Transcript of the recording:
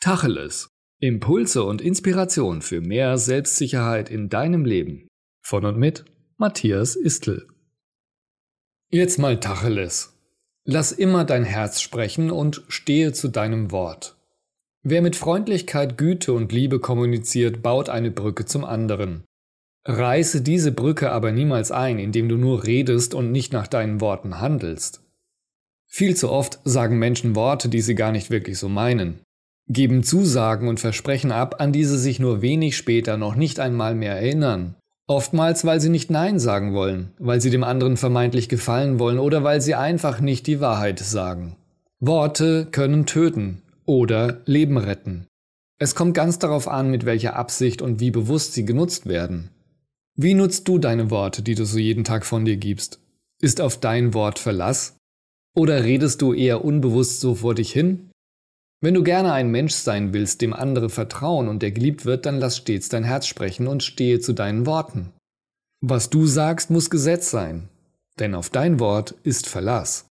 Tacheles. Impulse und Inspiration für mehr Selbstsicherheit in deinem Leben. Von und mit Matthias Istl. Jetzt mal Tacheles. Lass immer dein Herz sprechen und stehe zu deinem Wort. Wer mit Freundlichkeit, Güte und Liebe kommuniziert, baut eine Brücke zum anderen. Reiße diese Brücke aber niemals ein, indem du nur redest und nicht nach deinen Worten handelst. Viel zu oft sagen Menschen Worte, die sie gar nicht wirklich so meinen geben Zusagen und Versprechen ab, an die sie sich nur wenig später noch nicht einmal mehr erinnern. Oftmals, weil sie nicht Nein sagen wollen, weil sie dem anderen vermeintlich gefallen wollen oder weil sie einfach nicht die Wahrheit sagen. Worte können töten oder Leben retten. Es kommt ganz darauf an, mit welcher Absicht und wie bewusst sie genutzt werden. Wie nutzt du deine Worte, die du so jeden Tag von dir gibst? Ist auf dein Wort Verlass? Oder redest du eher unbewusst so vor dich hin? Wenn du gerne ein Mensch sein willst, dem andere vertrauen und der geliebt wird, dann lass stets dein Herz sprechen und stehe zu deinen Worten. Was du sagst, muss Gesetz sein, denn auf dein Wort ist Verlass.